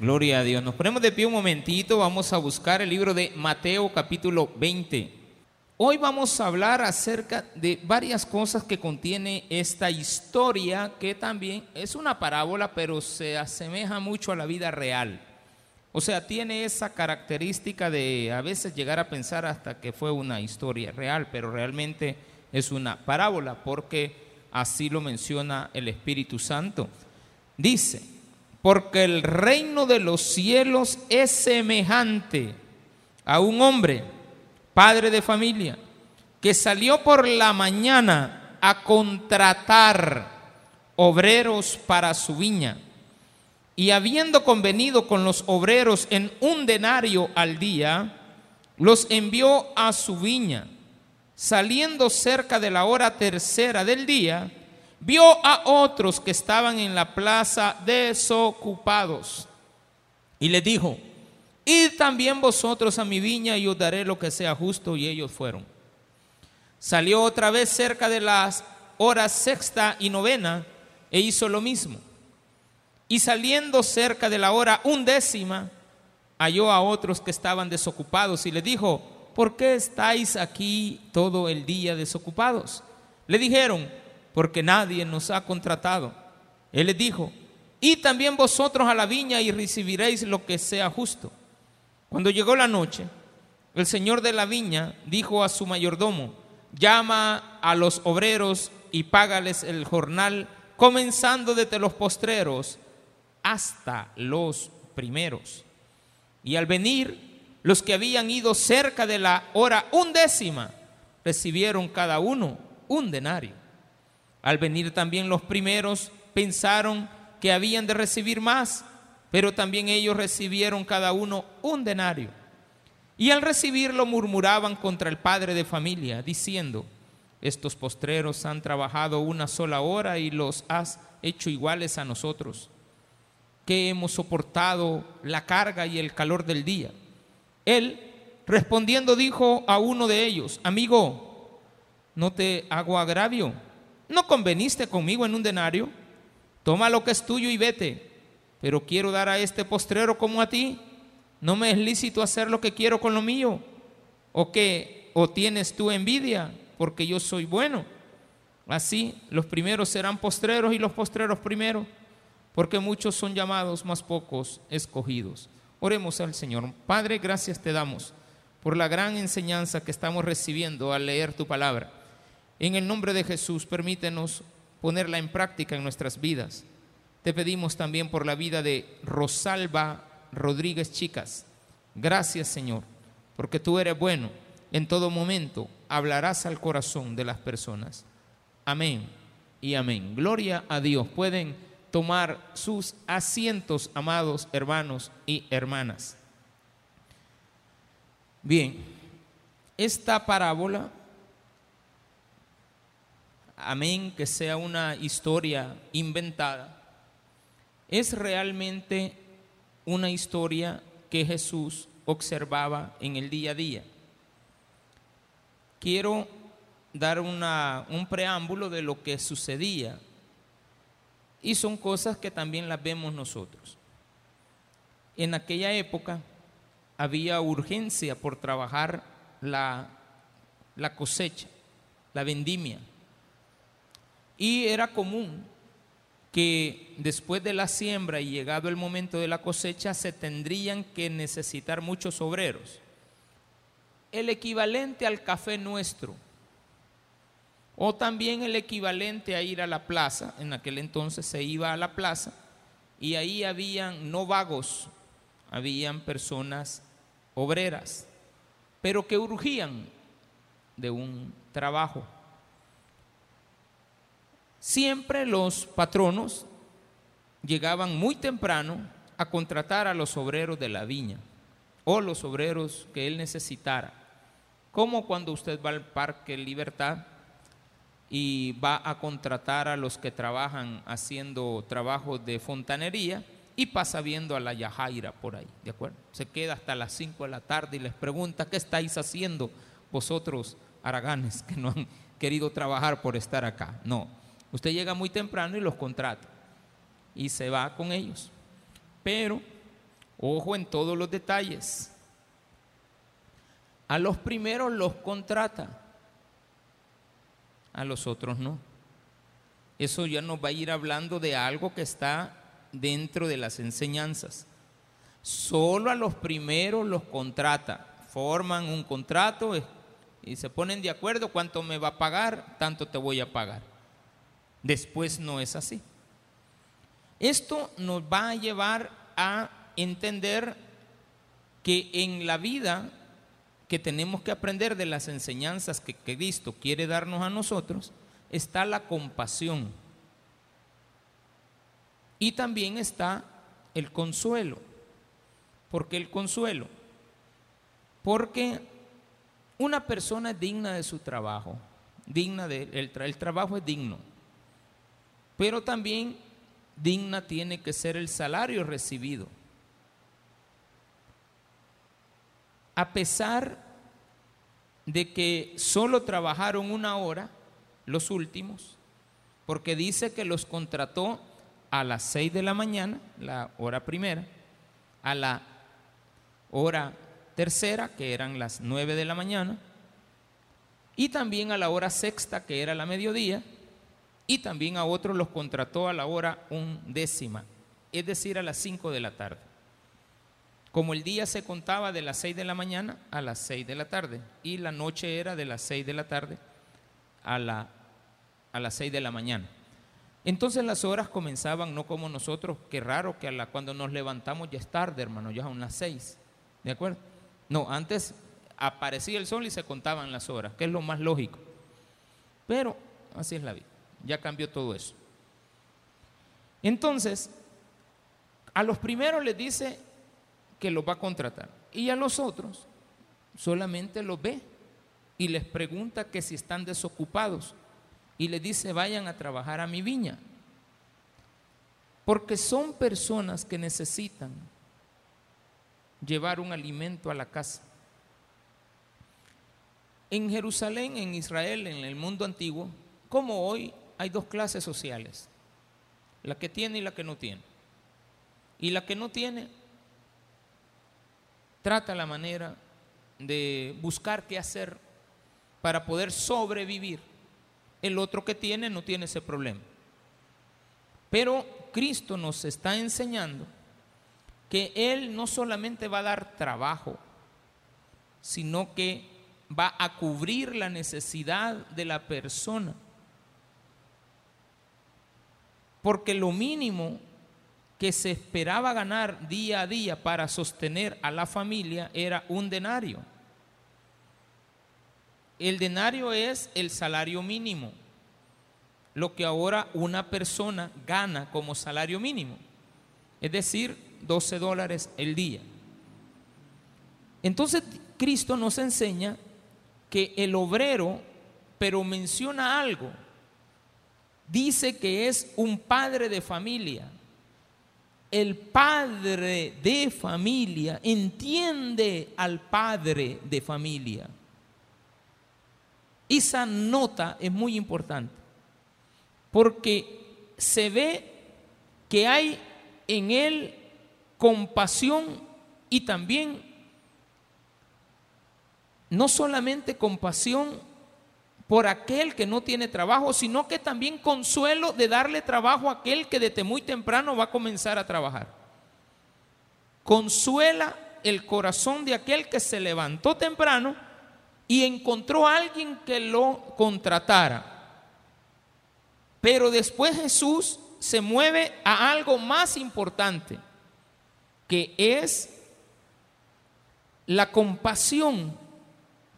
Gloria a Dios. Nos ponemos de pie un momentito, vamos a buscar el libro de Mateo capítulo 20. Hoy vamos a hablar acerca de varias cosas que contiene esta historia, que también es una parábola, pero se asemeja mucho a la vida real. O sea, tiene esa característica de a veces llegar a pensar hasta que fue una historia real, pero realmente es una parábola, porque así lo menciona el Espíritu Santo. Dice, porque el reino de los cielos es semejante a un hombre, padre de familia, que salió por la mañana a contratar obreros para su viña. Y habiendo convenido con los obreros en un denario al día, los envió a su viña. Saliendo cerca de la hora tercera del día, vio a otros que estaban en la plaza desocupados y les dijo, id también vosotros a mi viña y os daré lo que sea justo. Y ellos fueron. Salió otra vez cerca de las horas sexta y novena e hizo lo mismo. Y saliendo cerca de la hora undécima, halló a otros que estaban desocupados y le dijo, ¿por qué estáis aquí todo el día desocupados? Le dijeron, porque nadie nos ha contratado. Él les dijo, y también vosotros a la viña y recibiréis lo que sea justo. Cuando llegó la noche, el señor de la viña dijo a su mayordomo, llama a los obreros y págales el jornal, comenzando desde los postreros hasta los primeros. Y al venir, los que habían ido cerca de la hora undécima, recibieron cada uno un denario. Al venir también los primeros, pensaron que habían de recibir más, pero también ellos recibieron cada uno un denario. Y al recibirlo murmuraban contra el padre de familia, diciendo, estos postreros han trabajado una sola hora y los has hecho iguales a nosotros, que hemos soportado la carga y el calor del día. Él, respondiendo, dijo a uno de ellos, amigo, no te hago agravio ¿No conveniste conmigo en un denario? Toma lo que es tuyo y vete. Pero quiero dar a este postrero como a ti. No me es lícito hacer lo que quiero con lo mío. O que o tienes tú envidia porque yo soy bueno. Así los primeros serán postreros y los postreros primeros, porque muchos son llamados, más pocos escogidos. Oremos al Señor. Padre, gracias te damos por la gran enseñanza que estamos recibiendo al leer tu palabra. En el nombre de Jesús, permítenos ponerla en práctica en nuestras vidas. Te pedimos también por la vida de Rosalba Rodríguez Chicas. Gracias, Señor, porque tú eres bueno. En todo momento hablarás al corazón de las personas. Amén y amén. Gloria a Dios. Pueden tomar sus asientos, amados hermanos y hermanas. Bien, esta parábola amén, que sea una historia inventada, es realmente una historia que Jesús observaba en el día a día. Quiero dar un preámbulo de lo que sucedía y son cosas que también las vemos nosotros. En aquella época había urgencia por trabajar la, cosecha, la vendimia. Y era común que después de la siembra y llegado el momento de la cosecha se tendrían que necesitar muchos obreros. El equivalente al café nuestro. O también el equivalente a ir a la plaza. En aquel entonces se iba a la plaza y ahí habían no vagos, habían personas obreras, pero que urgían de un trabajo. Siempre los patronos llegaban muy temprano a contratar a los obreros de la viña o los obreros que él necesitara. Como cuando usted va al Parque Libertad y va a contratar a los que trabajan haciendo trabajos de fontanería y pasa viendo a la Yajaira por ahí, ¿de acuerdo? Se queda hasta las 5 de la tarde y les pregunta, ¿qué estáis haciendo vosotros, araganes, que no han querido trabajar por estar acá? No, Usted llega muy temprano y los contrata y se va con ellos. Pero Ojo en todos los detalles. A los primeros los contrata, a los otros no. Eso ya nos va a ir hablando de algo que está dentro de las enseñanzas. Solo a los primeros los contrata, forman un contrato y se ponen de acuerdo cuánto me va a pagar, tanto te voy a pagar. Después no es así. Esto nos va a llevar a entender que en la vida que tenemos que aprender de las enseñanzas que, Cristo quiere darnos a nosotros, está la compasión. Y también está el consuelo. ¿Por qué el consuelo? Porque una persona es digna de su trabajo, digna de el, el trabajo es digno. Pero también digna tiene que ser el salario recibido. A pesar de que solo trabajaron una hora, los últimos, porque dice que los contrató a las seis de la mañana, la hora primera, a la hora tercera, que eran las nueve de la mañana, y también a la hora sexta, que era la mediodía, y también a otros los contrató a la hora undécima, es decir, a las cinco de la tarde. Como el día se contaba de las seis de la mañana a las seis de la tarde, y la noche era de las seis de la tarde a, la, a las seis de la mañana. Entonces las horas comenzaban no como nosotros, qué raro que a la, cuando nos levantamos ya es tarde, hermano, ya son las seis. ¿De acuerdo? No, antes aparecía el sol y se contaban las horas, que es lo más lógico. Pero así es la vida, ya cambió todo eso. Entonces, a los primeros les dice que los va a contratar y a los otros solamente los ve y les pregunta que si están desocupados y les dice vayan a trabajar a mi viña. Porque son personas que necesitan llevar un alimento a la casa. En Jerusalén, en Israel, en el mundo antiguo, como hoy, hay dos clases sociales, la que tiene y la que no tiene. Y la que no tiene trata la manera de buscar qué hacer para poder sobrevivir. El otro que tiene no tiene ese problema. Pero Cristo nos está enseñando que Él no solamente va a dar trabajo, sino que va a cubrir la necesidad de la persona. Porque lo mínimo que se esperaba ganar día a día para sostener a la familia era un denario. El denario es el salario mínimo, lo que ahora una persona gana como salario mínimo, es decir, 12 dólares el día. Entonces Cristo nos enseña que el obrero, pero menciona algo, dice que es un padre de familia. El padre de familia entiende al padre de familia. Esa nota es muy importante porque se ve que hay en él compasión y también no solamente compasión por aquel que no tiene trabajo, sino que también consuelo de darle trabajo a aquel que desde muy temprano va a comenzar a trabajar. Consuela el corazón de aquel que se levantó temprano y encontró a alguien que lo contratara. Pero después Jesús se mueve a algo más importante, que es la compasión.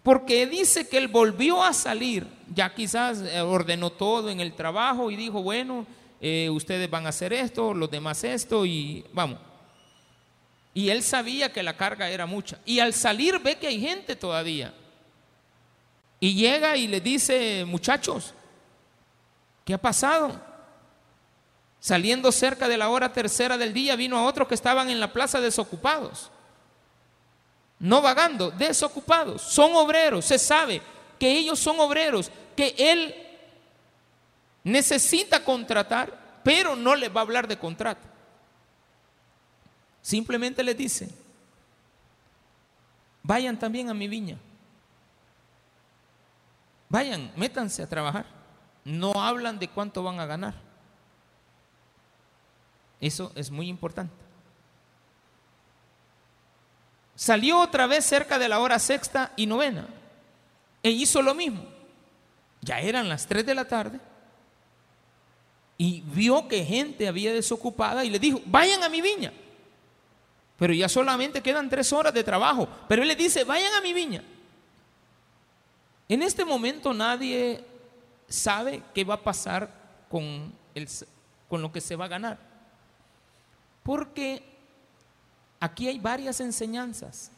Porque dice que él volvió a salir, ya quizás eh, ordenó todo en el trabajo y dijo, bueno, eh, ustedes van a hacer esto, los demás esto y vamos. Y él sabía que la carga era mucha. Y al salir ve que hay gente todavía. Y llega y le dice, muchachos, ¿qué ha pasado? Saliendo cerca de la hora tercera del día, vino a otros que estaban en la plaza desocupados. No vagando, desocupados. Son obreros, se sabe que ellos son obreros, que él necesita contratar, pero no les va a hablar de contrato. Simplemente les dice, vayan también a mi viña. Vayan, métanse a trabajar. No hablan de cuánto van a ganar. Eso es muy importante. Salió otra vez cerca de la hora sexta y novena e hizo lo mismo. Ya eran las tres de la tarde y vio que gente había desocupada y le dijo, vayan a mi viña. Pero ya solamente quedan tres horas de trabajo. Pero él le dice, vayan a mi viña. En este momento nadie sabe qué va a pasar con, el, con lo que se va a ganar. Porque aquí hay varias enseñanzas.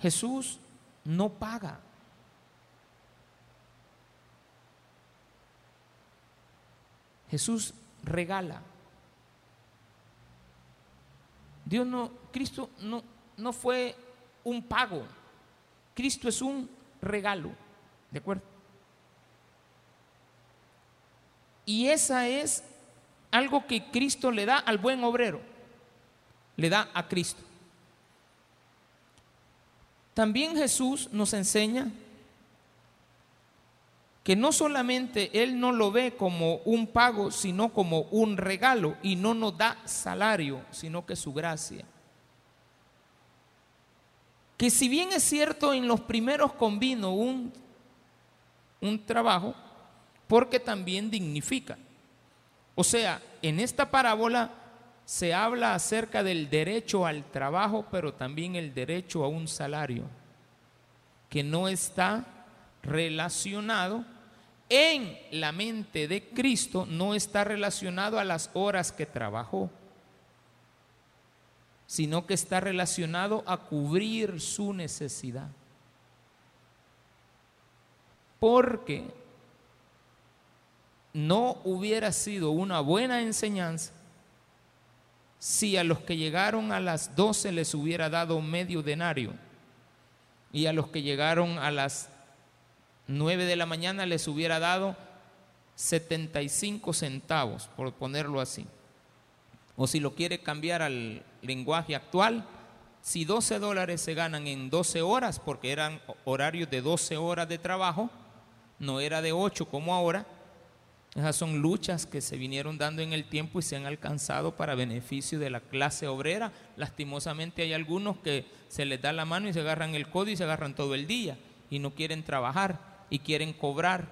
Jesús no paga. Jesús regala. Dios no, Cristo no, no fue un pago. Cristo es un regalo. ¿De acuerdo? Y esa es algo que Cristo le da al buen obrero. Le da a Cristo. También Jesús nos enseña que no solamente Él no lo ve como un pago, sino como un regalo y no nos da salario, sino que su gracia. Que si bien es cierto en los primeros convino un, un trabajo, porque también dignifica. O sea, en esta parábola se habla acerca del derecho al trabajo, pero también el derecho a un salario, que no está relacionado en la mente de Cristo no está relacionado a las horas que trabajó, sino que está relacionado a cubrir su necesidad. Porque no hubiera sido una buena enseñanza si a los que llegaron a las 12 les hubiera dado medio denario y a los que llegaron a las 9 de la mañana les hubiera dado 75 centavos, por ponerlo así. O si lo quiere cambiar al lenguaje actual, si 12 dólares se ganan en 12 horas, porque eran horarios de 12 horas de trabajo, no era de 8 como ahora, esas son luchas que se vinieron dando en el tiempo y se han alcanzado para beneficio de la clase obrera. Lastimosamente hay algunos que se les da la mano y se agarran el codo y se agarran todo el día y no quieren trabajar y quieren cobrar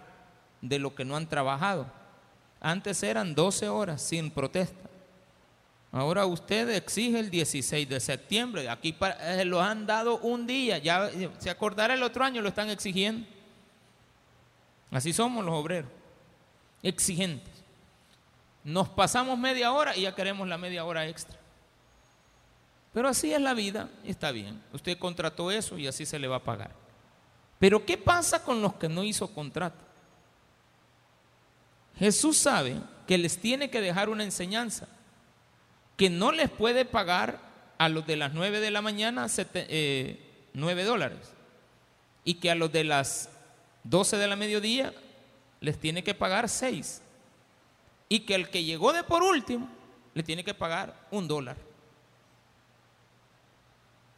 de lo que no han trabajado. Antes eran 12 horas sin protesta. Ahora usted exige el 16 de septiembre. Aquí eh, lo han dado un día. Ya se acordará el otro año, lo están exigiendo. Así somos los obreros. Exigentes. Nos pasamos media hora y ya queremos la media hora extra. Pero así es la vida, está bien. Usted contrató eso y así se le va a pagar. Pero ¿qué pasa con los que no hizo contrato? Jesús sabe que les tiene que dejar una enseñanza, que no les puede pagar a los de las 9 de la mañana 9 eh, dólares y que a los de las 12 de la mediodía les tiene que pagar 6 y que el que llegó de por último le tiene que pagar un dólar.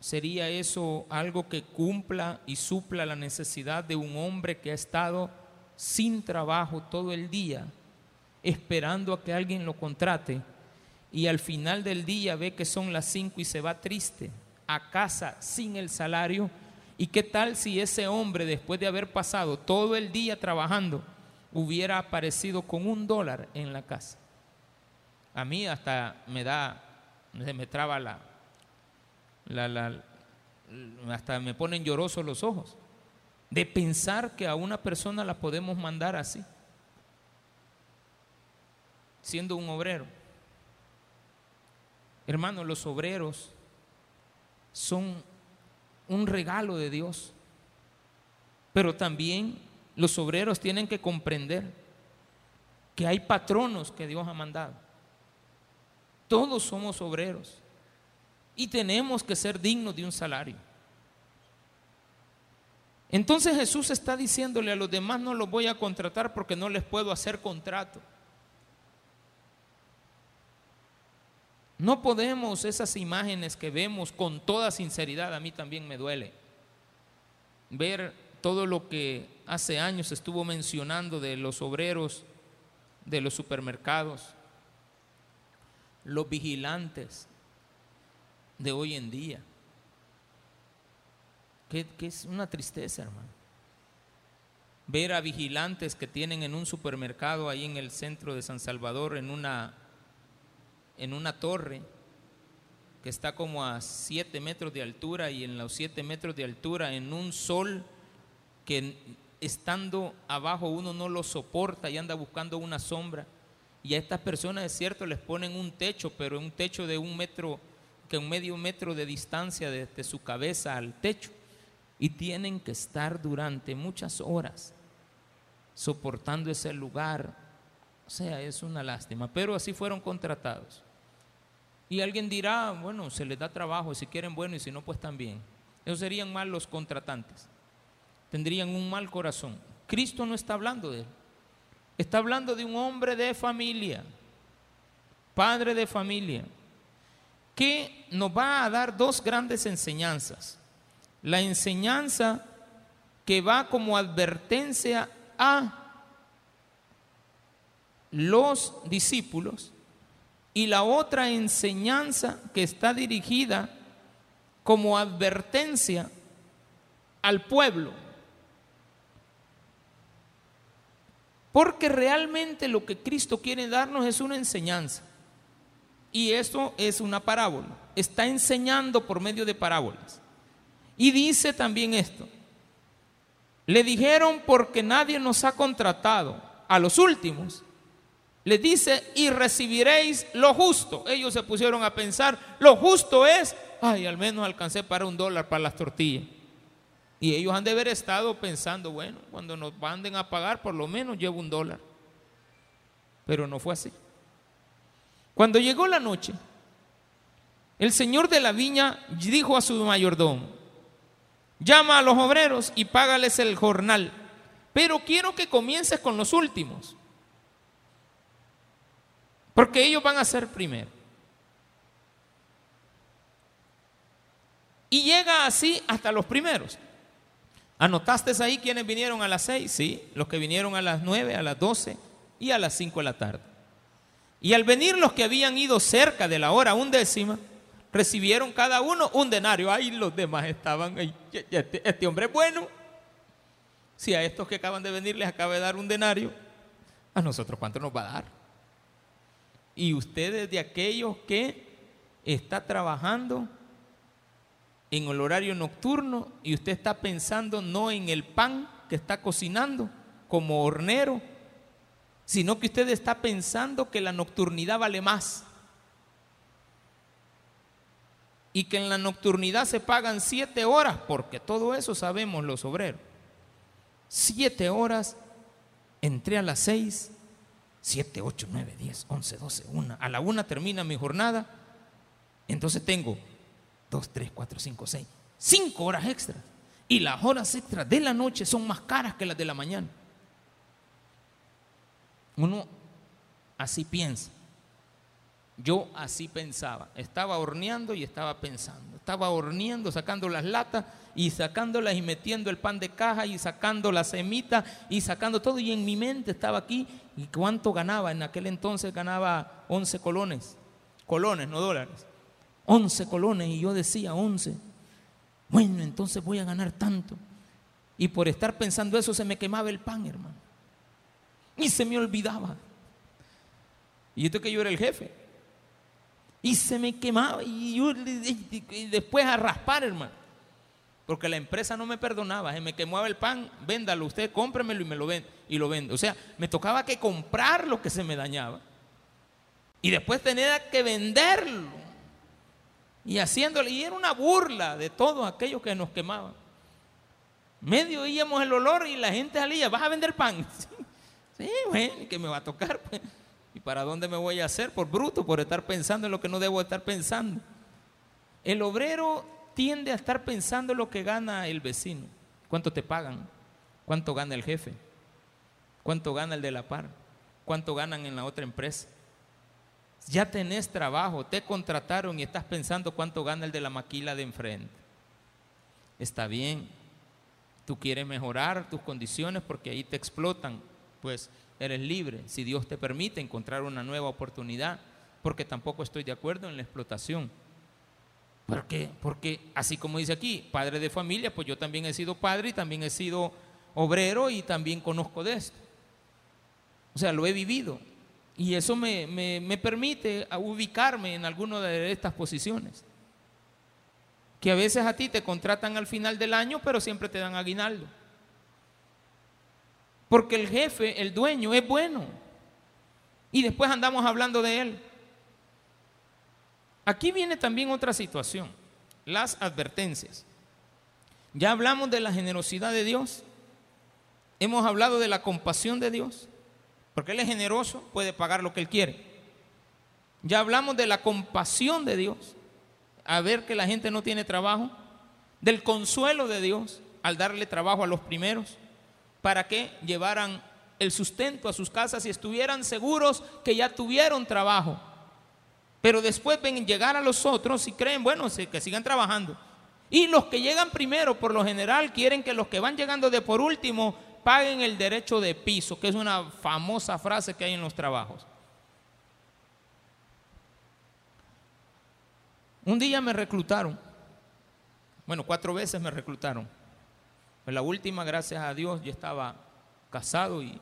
¿Sería eso algo que cumpla y supla la necesidad de un hombre que ha estado sin trabajo todo el día, esperando a que alguien lo contrate y al final del día ve que son las cinco y se va triste a casa sin el salario? ¿Y qué tal si ese hombre, después de haber pasado todo el día trabajando, hubiera aparecido con un dólar en la casa? A mí hasta me da, me traba la, hasta me ponen llorosos los ojos de pensar que a una persona la podemos mandar así, siendo un obrero. Hermanos, los obreros son un regalo de Dios, pero también los obreros tienen que comprender que hay patronos que Dios ha mandado. Todos somos obreros. Y tenemos que ser dignos de un salario. Entonces Jesús está diciéndole a los demás no los voy a contratar porque no les puedo hacer contrato. No podemos esas imágenes que vemos con toda sinceridad, a mí también me duele ver todo lo que hace años estuvo mencionando de los obreros de los supermercados, los vigilantes de hoy en día. Que, es una tristeza, hermano. Ver a vigilantes que tienen en un supermercado ahí en el centro de San Salvador, en una, en una torre que está como a 7 metros de altura y en los 7 metros de altura, en un sol que estando abajo uno no lo soporta y anda buscando una sombra. Y a estas personas es cierto, les ponen un techo, pero un techo de un metro, que un medio metro de distancia desde su cabeza al techo. Y tienen que estar durante muchas horas soportando ese lugar. O sea, es una lástima, pero así fueron contratados. Y alguien dirá, bueno, se les da trabajo, si quieren bueno y si no, pues también. Esos serían mal los contratantes tendrían un mal corazón. Cristo no está hablando de él. Está hablando de un hombre de familia, padre de familia, que nos va a dar dos grandes enseñanzas. La enseñanza que va como advertencia a los discípulos y la otra enseñanza que está dirigida como advertencia al pueblo. Porque realmente lo que Cristo quiere darnos es una enseñanza. Y esto es una parábola. Está enseñando por medio de parábolas. Y dice también esto. Le dijeron porque nadie nos ha contratado a los últimos. Le dice, y recibiréis lo justo. Ellos se pusieron a pensar, lo justo es, ay, al menos alcancé para un dólar para las tortillas. Y ellos han de haber estado pensando, bueno, cuando nos manden a pagar, por lo menos llevo un dólar. Pero no fue así. Cuando llegó la noche, el señor de la viña dijo a su mayordomo, llama a los obreros y págales el jornal, pero quiero que comiences con los últimos, porque ellos van a ser primero. Y llega así hasta los primeros. ¿Anotaste ahí quienes vinieron a las seis? Sí, los que vinieron a las nueve, a las doce y a las cinco de la tarde. Y al venir los que habían ido cerca de la hora undécima, recibieron cada uno un denario. Ay, los demás estaban, este, este, hombre es bueno. Si a estos que acaban de venir les acaba de dar un denario, a nosotros cuánto nos va a dar. Y ustedes de aquellos que está trabajando en el horario nocturno y usted está pensando no en el pan que está cocinando como hornero, sino que usted está pensando que la nocturnidad vale más. Y que en la nocturnidad se pagan siete horas, porque todo eso sabemos los obreros. Siete horas, entré a las seis, siete, ocho, nueve, diez, once, doce, una. A la una termina mi jornada, entonces tengo dos, tres, cuatro, cinco, seis, cinco horas extras. Y las horas extras de la noche son más caras que las de la mañana. Uno así piensa. Yo así pensaba. Estaba horneando y estaba pensando. Estaba horneando, sacando las latas y sacándolas y metiendo el pan de caja y sacando la semita y sacando todo. Y en mi mente estaba aquí. ¿Y cuánto ganaba? En aquel entonces ganaba 11 colones. Colones, no dólares. 11 colones y yo decía 11. Bueno, entonces voy a ganar tanto. Y por estar pensando eso se me quemaba el pan, hermano. Y se me olvidaba. Y esto que yo era el jefe. Y se me quemaba. Y, yo, después a raspar, hermano. Porque la empresa no me perdonaba. Se me quemaba el pan, véndalo usted, cómpremelo y me lo vende. Y lo vende. O sea, me tocaba que comprar lo que se me dañaba. Y después tenía que venderlo y haciéndole, y era una burla de todos aquellos que nos quemaban. Medio oíamos el olor y la gente salía, ¿vas a vender pan? Sí, bueno, que me va a tocar. Pues. ¿Y para dónde me voy a hacer? Por bruto, por estar pensando en lo que no debo estar pensando. El obrero tiende a estar pensando en lo que gana el vecino. ¿Cuánto te pagan? ¿Cuánto gana el jefe? ¿Cuánto gana el de la par? ¿Cuánto ganan en la otra empresa? Ya tenés trabajo, te contrataron y estás pensando cuánto gana el de la maquila de enfrente. Está bien, tú quieres mejorar tus condiciones porque ahí te explotan, pues eres libre, si Dios te permite encontrar una nueva oportunidad, porque tampoco estoy de acuerdo en la explotación. ¿Por qué? Porque así como dice aquí, padre de familia, pues yo también he sido padre y también he sido obrero y también conozco de esto. O sea, lo he vivido. Y eso me, me permite ubicarme en alguna de estas posiciones. Que a veces a ti te contratan al final del año, pero siempre te dan aguinaldo. Porque el jefe, el dueño, es bueno. Y después andamos hablando de él. Aquí viene también otra situación, las advertencias. Ya hablamos de la generosidad de Dios, hemos hablado de la compasión de Dios, porque Él es generoso, puede pagar lo que Él quiere. Ya hablamos de la compasión de Dios, a ver que la gente no tiene trabajo, del consuelo de Dios al darle trabajo a los primeros, para que llevaran el sustento a sus casas y estuvieran seguros que ya tuvieron trabajo pero después ven llegar a los otros y creen, bueno, que sigan trabajando. Y los que llegan primero, por lo general, quieren que los que van llegando de por último paguen el derecho de piso, que es una famosa frase que hay en los trabajos. Un día me reclutaron. Bueno, cuatro veces me reclutaron. La última, gracias a Dios, yo estaba casado y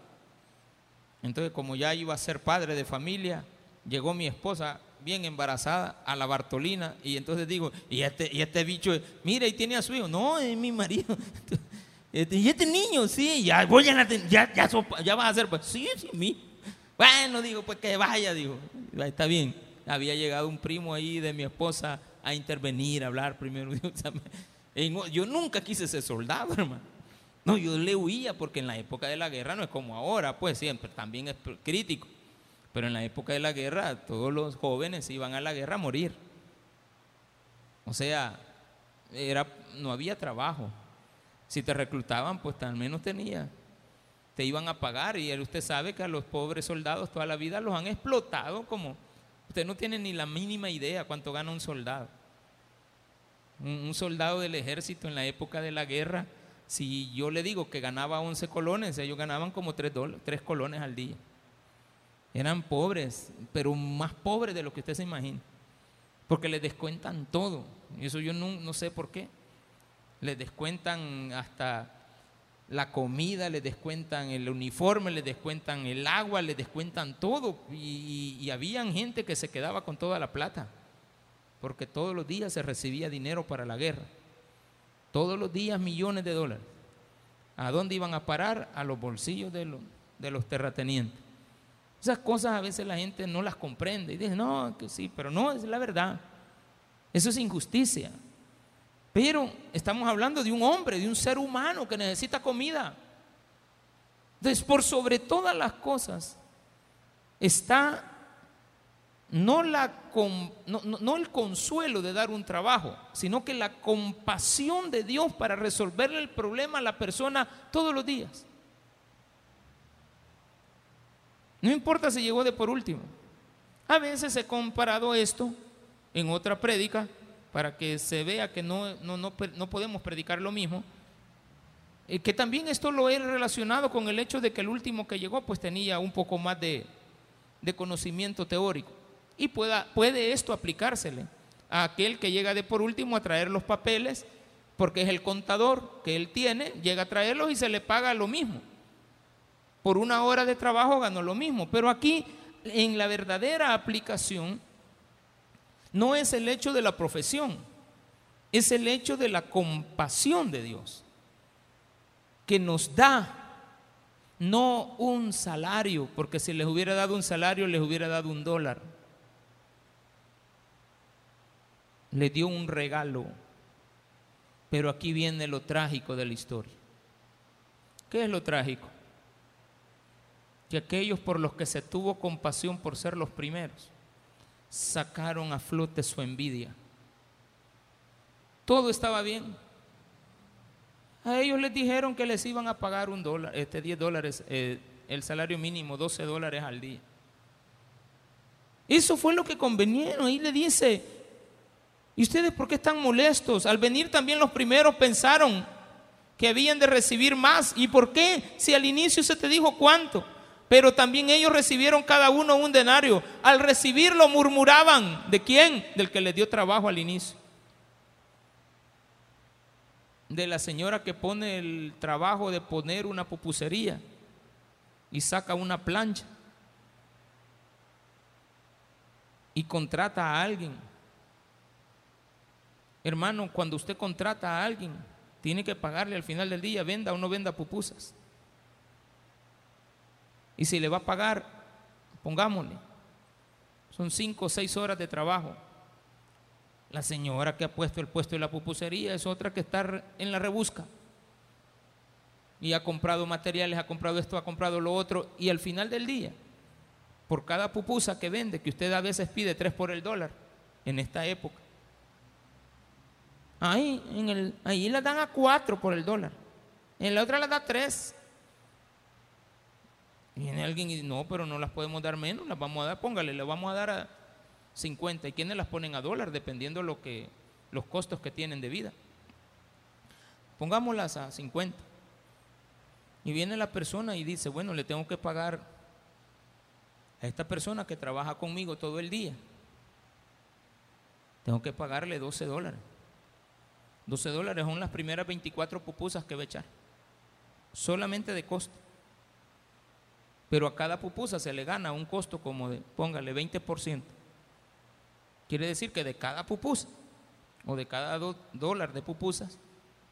entonces como ya iba a ser padre de familia, llegó mi esposa bien embarazada a la Bartolina y entonces digo, y este, y este bicho, mira, y tiene a su hijo, no, es mi marido. Este, y este niño, sí, ya voy a ya, ya, ya vas a hacer, pues sí, sí, mi. Bueno, digo, pues que vaya, digo, está bien. Había llegado un primo ahí de mi esposa a intervenir, a hablar primero. Yo nunca quise ser soldado, hermano. No, yo le huía porque en la época de la guerra no es como ahora, pues siempre, también es crítico. Pero en la época de la guerra, todos los jóvenes iban a la guerra a morir. O sea, era, no había trabajo. Si te reclutaban, pues al menos tenía. Te iban a pagar y usted sabe que a los pobres soldados toda la vida los han explotado como... Usted no tiene ni la mínima idea cuánto gana un soldado. Un, soldado del ejército en la época de la guerra, si yo le digo que ganaba 11 colones, ellos ganaban como 3, 3 colones al día. Eran pobres, pero más pobres de lo que usted se imagina. Porque les descuentan todo. Y eso yo no, sé por qué. Les descuentan hasta la comida, les descuentan el uniforme, les descuentan el agua, les descuentan todo. Y, y habían gente que se quedaba con toda la plata. Porque todos los días se recibía dinero para la guerra. Todos los días millones de dólares. ¿A dónde iban a parar? A los bolsillos de los, de los terratenientes. Esas cosas a veces la gente no las comprende y dice, no, que sí, pero no, es la verdad. Eso es injusticia. Pero estamos hablando de un hombre, de un ser humano que necesita comida. Entonces, por sobre todas las cosas está no, el consuelo de dar un trabajo, sino que la compasión de Dios para resolverle el problema a la persona todos los días. No importa si llegó de por último. A veces he comparado esto en otra prédica para que se vea que no, no, podemos predicar lo mismo. Eh, que también esto lo he relacionado con el hecho de que el último que llegó pues tenía un poco más de, conocimiento teórico. Y pueda, puede esto aplicársele a aquel que llega de por último a traer los papeles, porque es el contador que él tiene, llega a traerlos y se le paga lo mismo por una hora de trabajo ganó lo mismo. Pero aquí, en la verdadera aplicación, no es el hecho de la profesión, es el hecho de la compasión de Dios, que nos da no un salario, porque si les hubiera dado un salario, les hubiera dado un dólar. Le dio un regalo. Pero aquí viene lo trágico de la historia. ¿Qué es lo trágico? que aquellos por los que se tuvo compasión por ser los primeros, sacaron a flote su envidia. Todo estaba bien. A ellos les dijeron que les iban a pagar un dólar, este 10 dólares, eh, el salario mínimo, 12 dólares al día. Eso fue lo que convenieron. Ahí le dice, ¿y ustedes por qué están molestos? Al venir también los primeros pensaron que habían de recibir más. ¿Y por qué? Si al inicio se te dijo cuánto. Pero también ellos recibieron cada uno un denario. Al recibirlo murmuraban. ¿De quién? Del que les dio trabajo al inicio. De la señora que pone el trabajo de poner una pupusería y saca una plancha y contrata a alguien. Hermano, cuando usted contrata a alguien, tiene que pagarle al final del día, venda o no venda pupusas. Y si le va a pagar, pongámosle. Son cinco o seis horas de trabajo. La señora que ha puesto el puesto de la pupusería es otra que está en la rebusca. Y ha comprado materiales, ha comprado esto, ha comprado lo otro. Y al final del día, por cada pupusa que vende, que usted a veces pide tres por el dólar, en esta época, ahí, en el, ahí la dan a cuatro por el dólar. En la otra la da tres. Viene alguien y dice, no, pero no las podemos dar menos, las vamos a dar, póngale, le vamos a dar a 50. ¿Y quiénes las ponen a dólar? Dependiendo lo que, los costos que tienen de vida. Pongámoslas a 50. Y viene la persona y dice, bueno, le tengo que pagar a esta persona que trabaja conmigo todo el día. Tengo que pagarle 12 dólares. 12 dólares son las primeras 24 pupusas que va a echar. Solamente de costo pero a cada pupusa se le gana un costo como de, póngale, 20%. Quiere decir que de cada pupusa o de cada dólar de pupusas,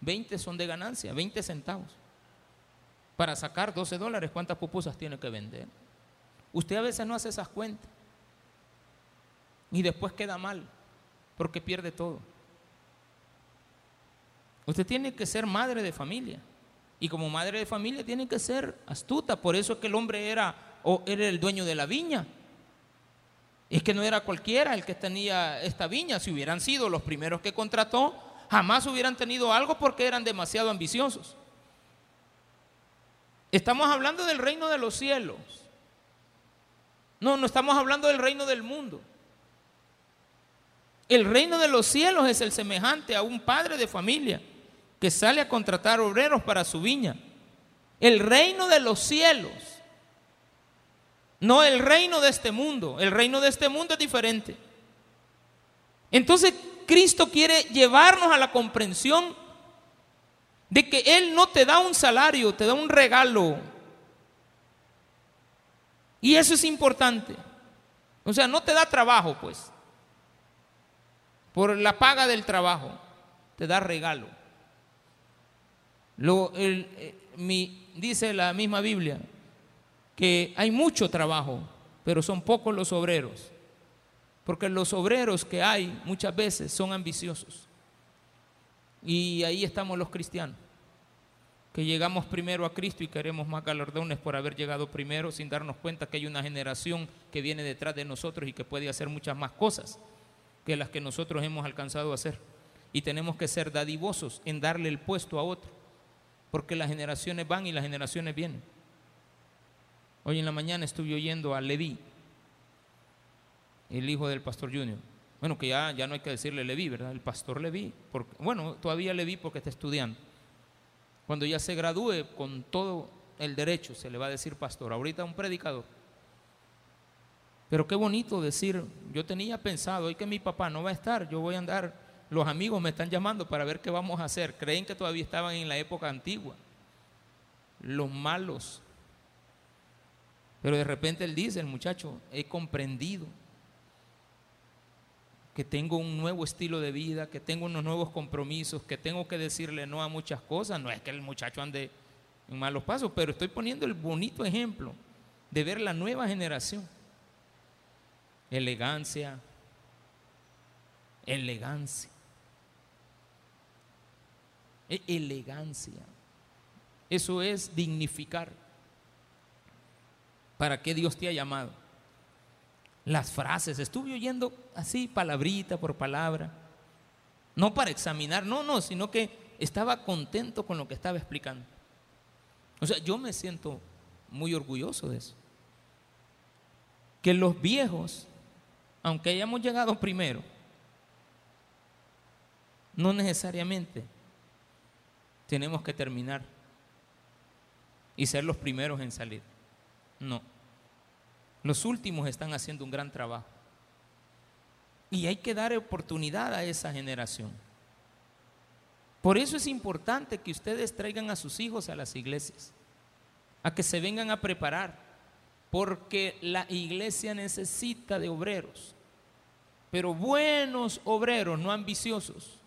20 son de ganancia, 20 centavos. Para sacar 12 dólares, ¿cuántas pupusas tiene que vender? Usted a veces no hace esas cuentas y después queda mal porque pierde todo. Usted tiene que ser madre de familia. Y como madre de familia tiene que ser astuta. Por eso es que el hombre era, o era el dueño de la viña. Es que no era cualquiera el que tenía esta viña. Si hubieran sido los primeros que contrató, jamás hubieran tenido algo porque eran demasiado ambiciosos. Estamos hablando del reino de los cielos. No, no estamos hablando del reino del mundo. El reino de los cielos es el semejante a un padre de familia que sale a contratar obreros para su viña. El reino de los cielos, no el reino de este mundo. El reino de este mundo es diferente. Entonces Cristo quiere llevarnos a la comprensión de que Él no te da un salario, te da un regalo. Y eso es importante. O sea, no te da trabajo, pues. Por la paga del trabajo, te da regalo. Lo, eh, dice la misma Biblia que hay mucho trabajo, pero son pocos los obreros. Porque los obreros que hay muchas veces son ambiciosos. Y ahí estamos los cristianos, que llegamos primero a Cristo y queremos más galardones por haber llegado primero sin darnos cuenta que hay una generación que viene detrás de nosotros y que puede hacer muchas más cosas que las que nosotros hemos alcanzado a hacer. Y tenemos que ser dadivosos en darle el puesto a otro porque las generaciones van y las generaciones vienen. Hoy en la mañana estuve oyendo a Leví, el hijo del pastor Junior. Bueno, que ya, ya no hay que decirle Leví, ¿verdad? El pastor Leví. Porque, bueno, todavía Leví porque está estudiando. Cuando ya se gradúe con todo el derecho, se le va a decir pastor. Ahorita un predicador. Pero qué bonito decir, yo tenía pensado, hoy que mi papá no va a estar, yo voy a andar los amigos me están llamando para ver qué vamos a hacer. Creen que todavía estaban en la época antigua. Los malos. Pero de repente él dice, el muchacho, he comprendido que tengo un nuevo estilo de vida, que tengo unos nuevos compromisos, que tengo que decirle no a muchas cosas. No es que el muchacho ande en malos pasos, pero estoy poniendo el bonito ejemplo de ver la nueva generación. Elegancia, elegancia elegancia. Eso es dignificar. ¿Para qué Dios te ha llamado? Las frases, estuve oyendo así, palabrita por palabra. No para examinar, no, no, sino que estaba contento con lo que estaba explicando. O sea, yo me siento muy orgulloso de eso. Que los viejos aunque hayamos llegado primero, no necesariamente tenemos que terminar y ser los primeros en salir. No. Los últimos están haciendo un gran trabajo. Y hay que dar oportunidad a esa generación. Por eso es importante que ustedes traigan a sus hijos a las iglesias, a que se vengan a preparar, porque la iglesia necesita de obreros, pero buenos obreros, no ambiciosos,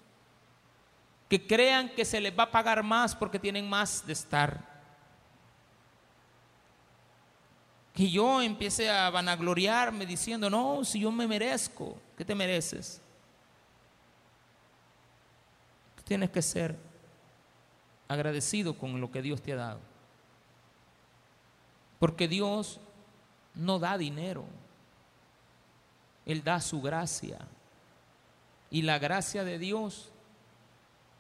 que crean que se les va a pagar más porque tienen más de estar. Que yo empiece a vanagloriarme diciendo, no, si yo me merezco, ¿qué te mereces? Tienes que ser agradecido con lo que Dios te ha dado. Porque Dios no da dinero, Él da su gracia. Y la gracia de Dios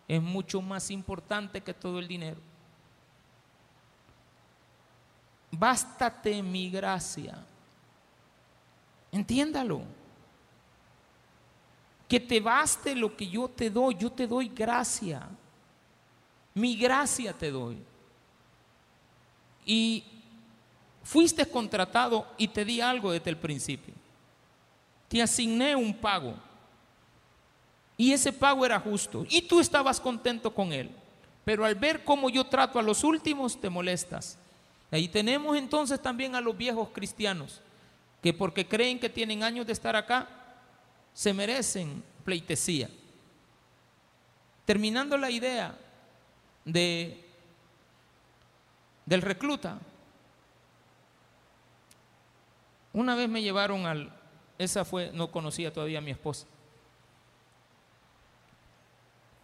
es mucho más importante que todo el dinero. Bástate mi gracia. Entiéndalo que te baste lo que yo te doy, yo te doy gracia. Mi gracia te doy. Y fuiste contratado y te di algo desde el principio. Te asigné un pago. Y ese pago era justo. Y tú estabas contento con él. Pero al ver cómo yo trato a los últimos, te molestas. Ahí tenemos entonces también a los viejos cristianos, que porque creen que tienen años de estar acá, se merecen pleitesía. Terminando la idea de, del recluta, una vez me llevaron al, esa fue, no conocía todavía a mi esposa.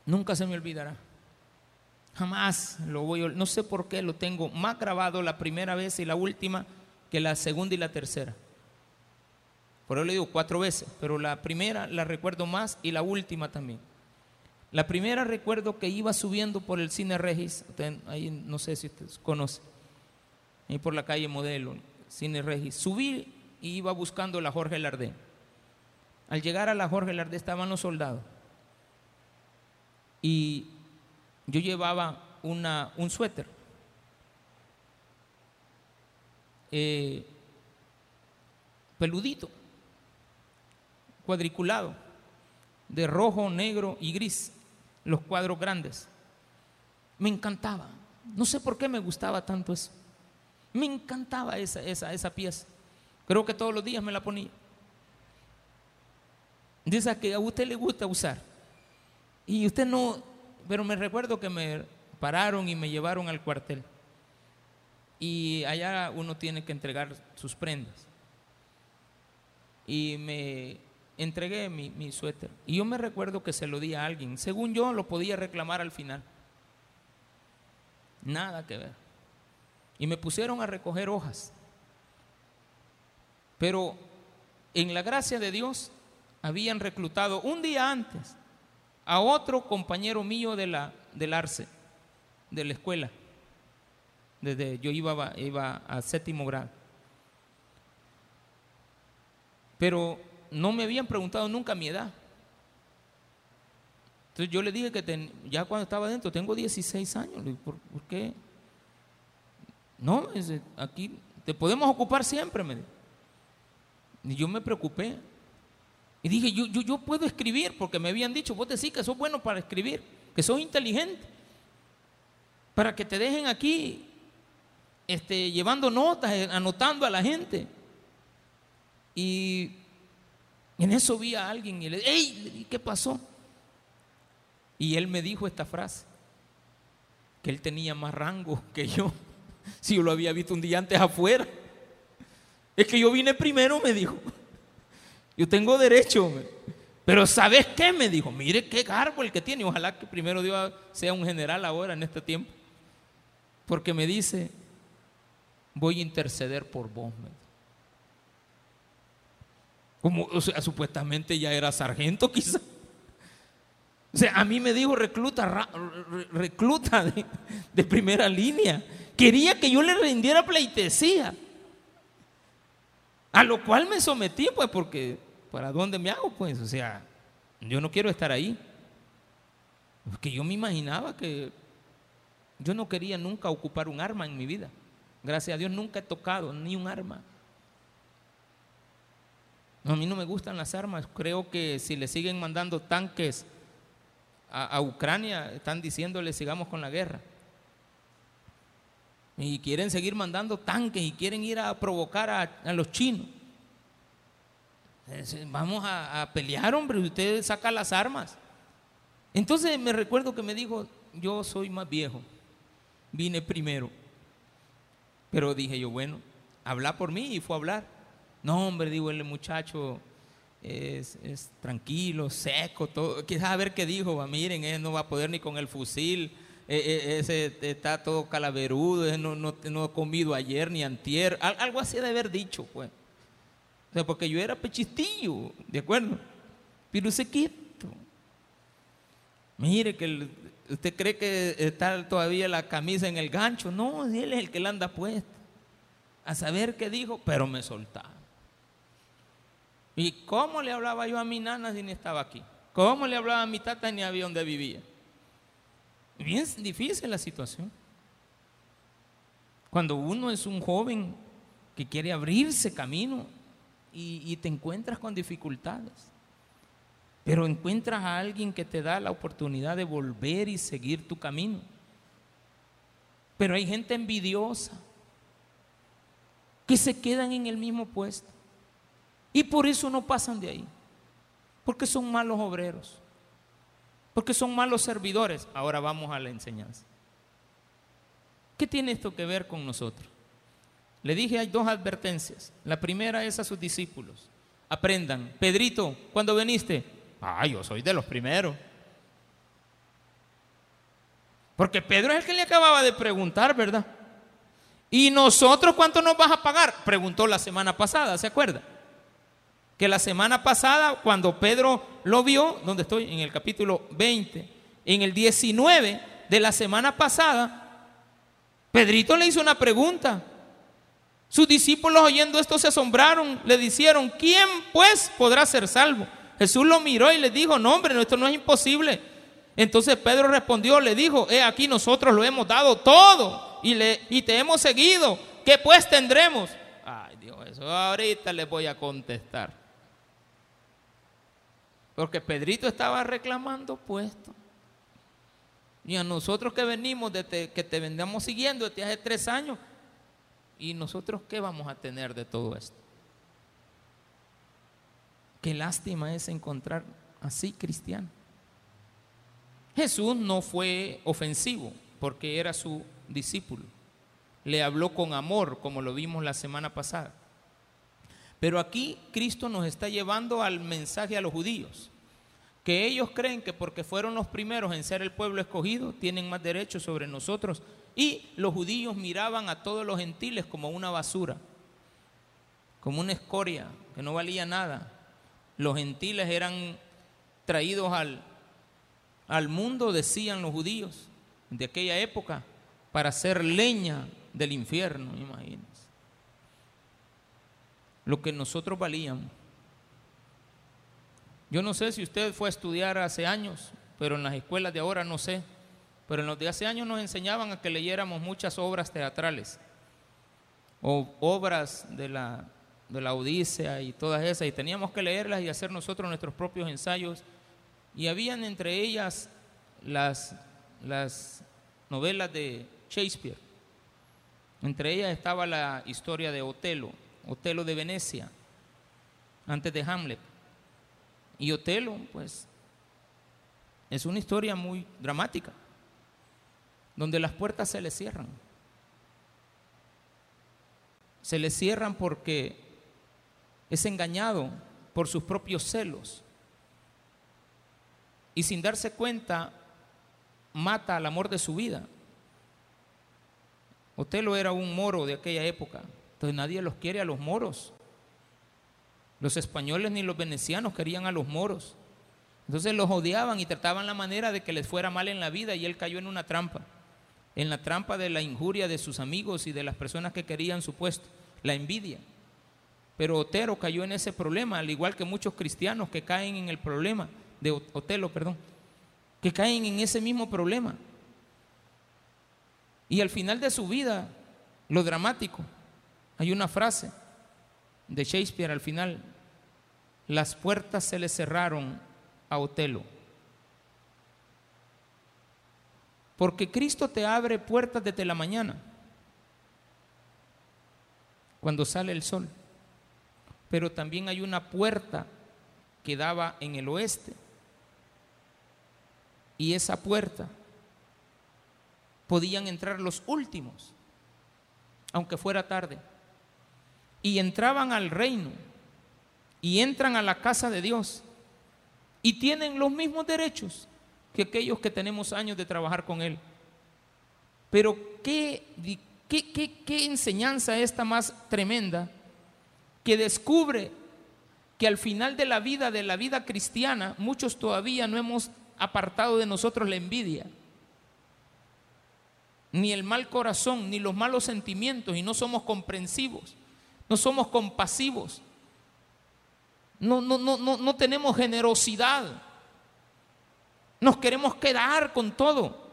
Nunca se me olvidará. Jamás lo voy a, no sé por qué lo tengo más grabado la primera vez y la última que la segunda y la tercera. Por eso le digo cuatro veces, pero la primera la recuerdo más y la última también. La primera recuerdo que iba subiendo por el cine Regis, ahí no sé si ustedes conocen, ahí por la calle Modelo, cine Regis. Subí y iba buscando la Jorge Lardé. Al llegar a la Jorge Lardé estaban los soldados. Y yo llevaba una, un suéter. Eh, peludito cuadriculado, de rojo, negro y gris, los cuadros grandes. Me encantaba. No sé por qué me gustaba tanto eso. Me encantaba esa, esa, esa pieza. Creo que todos los días me la ponía. De que a usted le gusta usar. Y usted no, pero me recuerdo que me pararon y me llevaron al cuartel. Y allá uno tiene que entregar sus prendas. Y me entregué mi, suéter. Y yo me recuerdo que se lo di a alguien. Según yo, lo podía reclamar al final. Nada que ver. Y me pusieron a recoger hojas. Pero en la gracia de Dios habían reclutado un día antes a otro compañero mío de la, del Arce, de la escuela. Desde yo iba, iba a séptimo grado. Pero no me habían preguntado nunca mi edad. Entonces yo le dije que ya cuando estaba adentro, tengo 16 años. ¿por, qué? No, aquí te podemos ocupar siempre, me Y yo me preocupé. Y dije, yo, yo, puedo escribir, porque me habían dicho, vos decís que sos bueno para escribir, que sos inteligente, para que te dejen aquí este, llevando notas, eh, anotando a la gente. Y en eso vi a alguien y le dije, ¡Ey! ¿Qué pasó? Y él me dijo esta frase, que él tenía más rango que yo, si yo lo había visto un día antes afuera. Es que yo vine primero, me dijo. Yo tengo derecho. Pero ¿sabes qué? Me dijo, mire qué cargo el que tiene. Ojalá que primero Dios sea un general ahora en este tiempo. Porque me dice, voy a interceder por vos. Como, supuestamente ya era sargento quizá. O sea, a mí me dijo recluta, recluta de, de primera línea. Quería que yo le rindiera pleitesía. A lo cual me sometí, pues, porque ¿para dónde me hago? Pues, o sea, yo no quiero estar ahí. Porque yo me imaginaba que yo no quería nunca ocupar un arma en mi vida. Gracias a Dios nunca he tocado ni un arma. a mí no me gustan las armas. Creo que si le siguen mandando tanques a, Ucrania, están diciéndole sigamos con la guerra. Y quieren seguir mandando tanques y quieren ir a provocar a, los chinos. Vamos a, pelear, hombre, usted saca las armas. Entonces me recuerdo que me dijo, yo soy más viejo, vine primero. Pero dije yo, bueno, habla por mí y fue a hablar. No, hombre, digo, el muchacho es, tranquilo, seco, todo. Quizás a ver qué dijo, miren, él no va a poder ni con el fusil, e, e, está todo calaverudo, no, no, ha comido ayer ni antier, algo así de haber dicho, pues. O sea, porque yo era pechistillo, ¿de acuerdo? Pero se quieto. Mire que usted cree que está todavía la camisa en el gancho. No, él es el que la anda puesta. A saber qué dijo, pero me soltaba. ¿Y cómo le hablaba yo a mi nana si ni estaba aquí? ¿Cómo le hablaba a mi tata ni había donde vivía? Bien difícil la situación. Cuando uno es un joven que quiere abrirse camino y, te encuentras con dificultades, pero encuentras a alguien que te da la oportunidad de volver y seguir tu camino. Pero hay gente envidiosa que se quedan en el mismo puesto. Y por eso no pasan de ahí. Porque son malos obreros. Porque son malos servidores. Ahora vamos a la enseñanza. ¿Qué tiene esto que ver con nosotros? Le dije, hay dos advertencias. La primera es a sus discípulos. Aprendan. Pedrito, cuando viniste? Ah, yo soy de los primeros. Porque Pedro es el que le acababa de preguntar, ¿verdad? ¿Y nosotros cuánto nos vas a pagar? Preguntó la semana pasada, ¿se acuerda? que la semana pasada, cuando Pedro lo vio, donde estoy, en el capítulo 20, en el 19 de la semana pasada, Pedrito le hizo una pregunta. Sus discípulos oyendo esto se asombraron, le dijeron, ¿quién pues podrá ser salvo? Jesús lo miró y le dijo, no hombre, esto no es imposible. Entonces Pedro respondió, le dijo, he aquí nosotros lo hemos dado todo y, le, y te hemos seguido. ¿Qué pues tendremos? Ay Dios, eso ahorita les voy a contestar. Porque Pedrito estaba reclamando puesto. Y a nosotros que venimos, de que te vendamos siguiendo desde hace tres años, ¿y nosotros qué vamos a tener de todo esto? Qué lástima es encontrar así cristiano. Jesús no fue ofensivo porque era su discípulo. Le habló con amor, como lo vimos la semana pasada. Pero aquí Cristo nos está llevando al mensaje a los judíos, que ellos creen que porque fueron los primeros en ser el pueblo escogido, tienen más derechos sobre nosotros. Y los judíos miraban a todos los gentiles como una basura, como una escoria, que no valía nada. Los gentiles eran traídos al, al mundo, decían los judíos de aquella época, para ser leña del infierno, imagínense lo que nosotros valíamos. Yo no sé si usted fue a estudiar hace años, pero en las escuelas de ahora no sé. Pero en los de hace años nos enseñaban a que leyéramos muchas obras teatrales o obras de la, de la Odisea y todas esas, y teníamos que leerlas y hacer nosotros nuestros propios ensayos. Y habían entre ellas las, las novelas de Shakespeare. Entre ellas estaba la historia de Otelo, Otelo de Venecia, antes de Hamlet. Y Otelo, pues, es una historia muy dramática, donde las puertas se le cierran. Se le cierran porque es engañado por sus propios celos. Y sin darse cuenta, mata al amor de su vida. Otelo era un moro de aquella época, entonces nadie los quiere a los moros. Los españoles ni los venecianos querían a los moros. Entonces los odiaban y trataban la manera de que les fuera mal en la vida y él cayó en una trampa. En la trampa de la injuria de sus amigos y de las personas que querían su puesto, la envidia. Pero Otero cayó en ese problema, al igual que muchos cristianos que caen en el problema, de Otelo, perdón, que caen en ese mismo problema. Y al final de su vida, lo dramático, hay una frase de Shakespeare al final, las puertas se le cerraron a Otelo. Porque Cristo te abre puertas desde la mañana, cuando sale el sol. Pero también hay una puerta que daba en el oeste. Y esa puerta podían entrar los últimos, aunque fuera tarde. Y entraban al reino y entran a la casa de Dios y tienen los mismos derechos que aquellos que tenemos años de trabajar con Él. Pero ¿qué, qué, qué, enseñanza esta más tremenda que descubre que al final de la vida, de la vida cristiana, muchos todavía no hemos apartado de nosotros la envidia, ni el mal corazón, ni los malos sentimientos, y no somos comprensivos, no somos compasivos, no, no, no, no, tenemos generosidad. Nos queremos quedar con todo.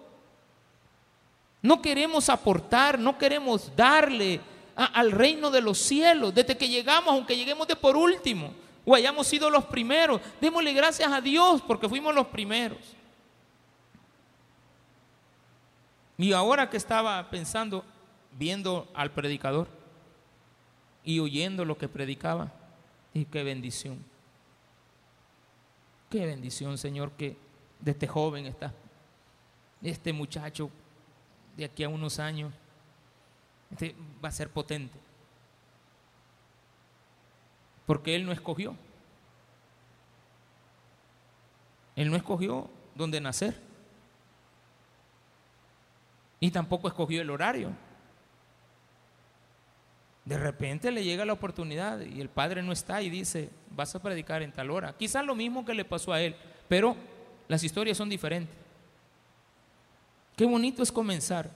No queremos aportar, no queremos darle al reino de los cielos. Desde que llegamos, aunque lleguemos de por último o hayamos sido los primeros, démosle gracias a Dios porque fuimos los primeros. Y ahora que estaba pensando, viendo al predicador y oyendo lo que predicaba, y qué bendición. Qué bendición, Señor, que de este joven está, este muchacho de aquí a unos años, este va a ser potente. Porque Él no escogió. Él no escogió dónde nacer. Y tampoco escogió el horario. De repente le llega la oportunidad y el padre no está y dice, vas a predicar en tal hora. Quizás lo mismo que le pasó a él, pero las historias son diferentes. Qué bonito es comenzar.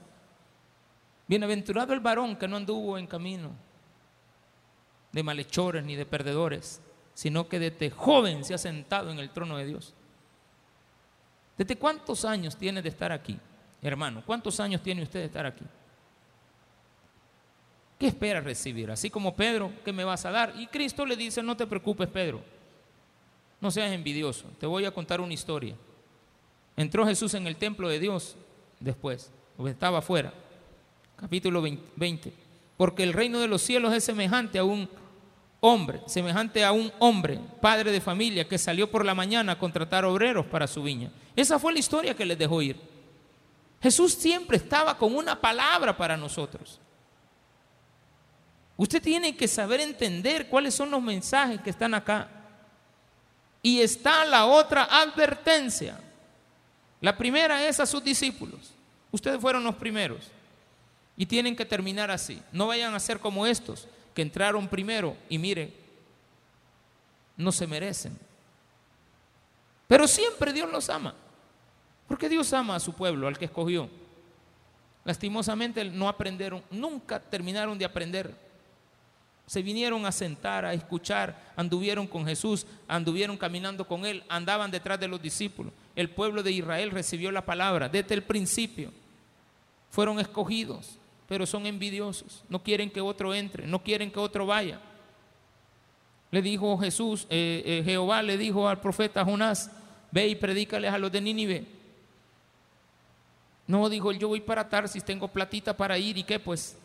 Bienaventurado el varón que no anduvo en camino de malhechores ni de perdedores, sino que desde joven se ha sentado en el trono de Dios. ¿Desde cuántos años tiene de estar aquí, hermano? ¿Cuántos años tiene usted de estar aquí? ¿Qué espera recibir? Así como Pedro, ¿qué me vas a dar? Y Cristo le dice, no te preocupes, Pedro, no seas envidioso, te voy a contar una historia. Entró Jesús en el templo de Dios después, o estaba afuera, capítulo 20, porque el reino de los cielos es semejante a un hombre, semejante a un hombre, padre de familia, que salió por la mañana a contratar obreros para su viña. Esa fue la historia que les dejó ir. Jesús siempre estaba con una palabra para nosotros. Usted tiene que saber entender cuáles son los mensajes que están acá. Y está la otra advertencia. La primera es a sus discípulos. Ustedes fueron los primeros. Y tienen que terminar así. No vayan a ser como estos que entraron primero y miren, no se merecen. Pero siempre Dios los ama. Porque Dios ama a su pueblo, al que escogió. Lastimosamente no aprendieron, nunca terminaron de aprender. Se vinieron a sentar, a escuchar, anduvieron con Jesús, anduvieron caminando con Él, andaban detrás de los discípulos. El pueblo de Israel recibió la palabra desde el principio. Fueron escogidos, pero son envidiosos. No quieren que otro entre, no quieren que otro vaya. Le dijo Jesús, eh, eh, Jehová le dijo al profeta Jonás, ve y predícales a los de Nínive. No, dijo yo voy para Tarsis, tengo platita para ir y qué pues.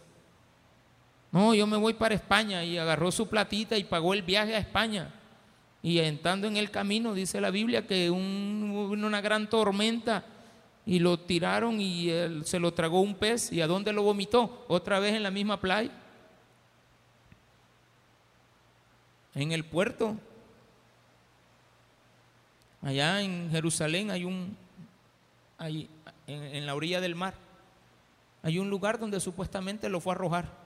No, yo me voy para España y agarró su platita y pagó el viaje a España. Y entrando en el camino, dice la Biblia, que hubo una gran tormenta y lo tiraron y se lo tragó un pez. ¿Y a dónde lo vomitó? Otra vez en la misma playa. En el puerto. Allá en Jerusalén hay un, hay, en la orilla del mar, hay un lugar donde supuestamente lo fue a arrojar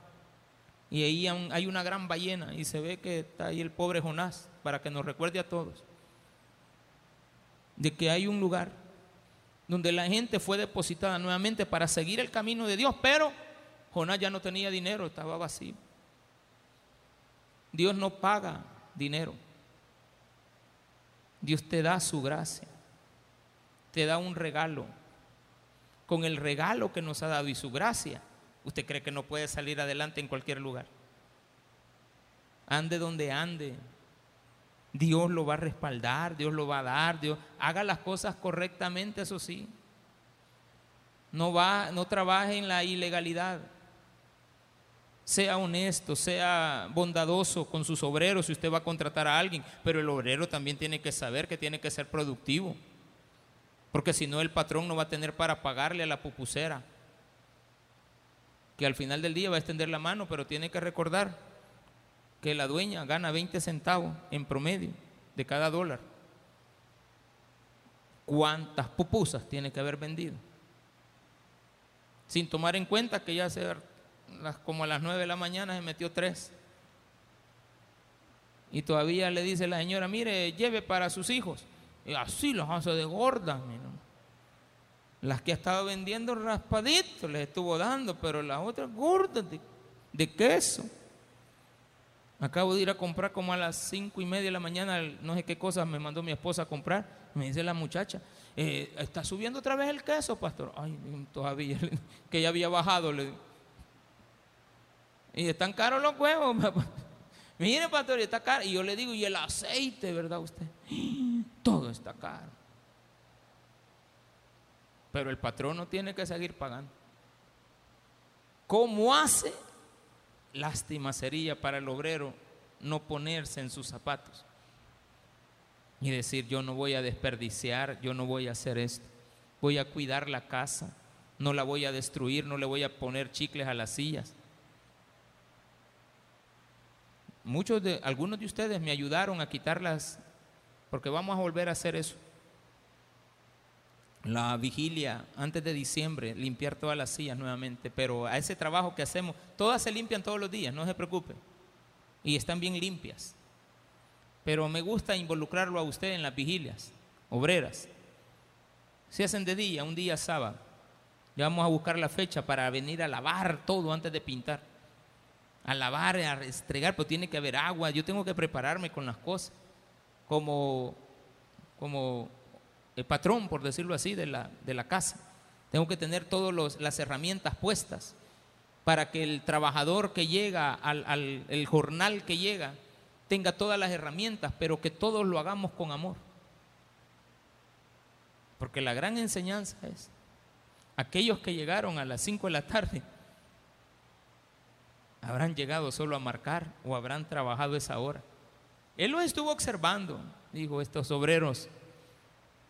y ahí hay una gran ballena y se ve que está ahí el pobre Jonás para que nos recuerde a todos de que hay un lugar donde la gente fue depositada nuevamente para seguir el camino de Dios, pero Jonás ya no tenía dinero, estaba vacío. Dios no paga dinero. Dios te da su gracia. Te da un regalo. Con el regalo que nos ha dado y su gracia, usted cree que no puede salir adelante en cualquier lugar. Ande donde ande. Dios lo va a respaldar, Dios lo va a dar, Dios haga las cosas correctamente, eso sí. No va, no trabaje en la ilegalidad sea honesto, sea bondadoso con sus obreros si usted va a contratar a alguien, pero el obrero también tiene que saber que tiene que ser productivo, porque si no el patrón no va a tener para pagarle a la pupusera, que al final del día va a extender la mano, pero tiene que recordar que la dueña gana 20 centavos en promedio de cada dólar. ¿Cuántas pupusas tiene que haber vendido? Sin tomar en cuenta que ya se como a las 9 de la mañana se metió tres. Y todavía le dice la señora, mire, lleve para sus hijos. Y así los hace de gordas. Las que ha estado vendiendo raspaditos les estuvo dando, pero las otras gordas de, queso. Acabo de ir a comprar como a las cinco y media de la mañana, no sé qué cosas me mandó mi esposa a comprar. Me dice la muchacha, eh, está subiendo otra vez el queso, pastor. Ay, todavía, que ya había bajado. Le y están caros los huevos. Mire, pastor, está caro. Y yo le digo, y el aceite, ¿verdad usted? Todo está caro. Pero el patrón no tiene que seguir pagando. ¿Cómo hace? Lástima sería para el obrero no ponerse en sus zapatos y decir, yo no voy a desperdiciar, yo no voy a hacer esto. Voy a cuidar la casa, no la voy a destruir, no le voy a poner chicles a las sillas Muchos de, algunos de ustedes me ayudaron a quitarlas, porque vamos a volver a hacer eso. La vigilia antes de diciembre, limpiar todas las sillas nuevamente, pero a ese trabajo que hacemos, todas se limpian todos los días, no se preocupe, y están bien limpias. Pero me gusta involucrarlo a usted en las vigilias, obreras. Se hacen de día, un día sábado. Ya vamos a buscar la fecha para venir a lavar todo antes de pintar a lavar, a restregar, pero tiene que haber agua, yo tengo que prepararme con las cosas, como, como el patrón, por decirlo así, de la, de la casa. Tengo que tener todas las herramientas puestas para que el trabajador que llega, al, el jornal que llega, tenga todas las herramientas, pero que todos lo hagamos con amor. Porque la gran enseñanza es, aquellos que llegaron a las 5 de la tarde, ¿Habrán llegado solo a marcar o habrán trabajado esa hora? Él lo estuvo observando. Dijo, estos obreros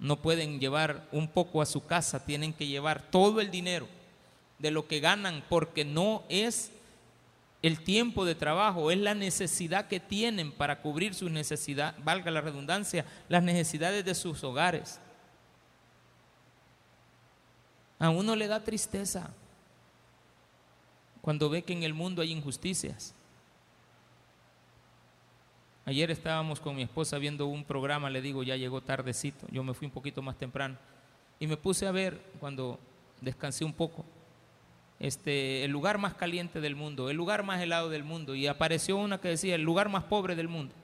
no pueden llevar un poco a su casa, tienen que llevar todo el dinero de lo que ganan porque no es el tiempo de trabajo, es la necesidad que tienen para cubrir sus necesidades, valga la redundancia, las necesidades de sus hogares. A uno le da tristeza cuando ve que en el mundo hay injusticias. Ayer estábamos con mi esposa viendo un programa, le digo, ya llegó tardecito, yo me fui un poquito más temprano y me puse a ver cuando descansé un poco este el lugar más caliente del mundo, el lugar más helado del mundo y apareció una que decía el lugar más pobre del mundo.